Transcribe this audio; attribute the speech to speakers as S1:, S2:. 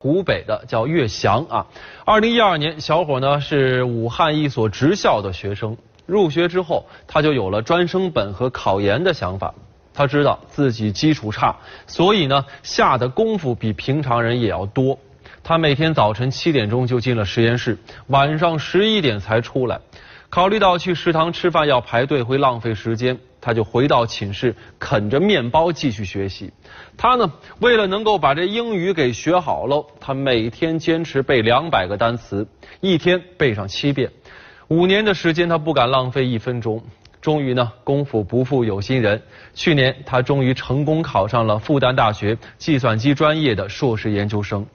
S1: 湖北的叫岳翔啊，二零一二年，小伙呢是武汉一所职校的学生。入学之后，他就有了专升本和考研的想法。他知道自己基础差，所以呢下的功夫比平常人也要多。他每天早晨七点钟就进了实验室，晚上十一点才出来。考虑到去食堂吃饭要排队会浪费时间。他就回到寝室啃着面包继续学习。他呢，为了能够把这英语给学好喽，他每天坚持背两百个单词，一天背上七遍。五年的时间，他不敢浪费一分钟。终于呢，功夫不负有心人，去年他终于成功考上了复旦大学计算机专业的硕士研究生。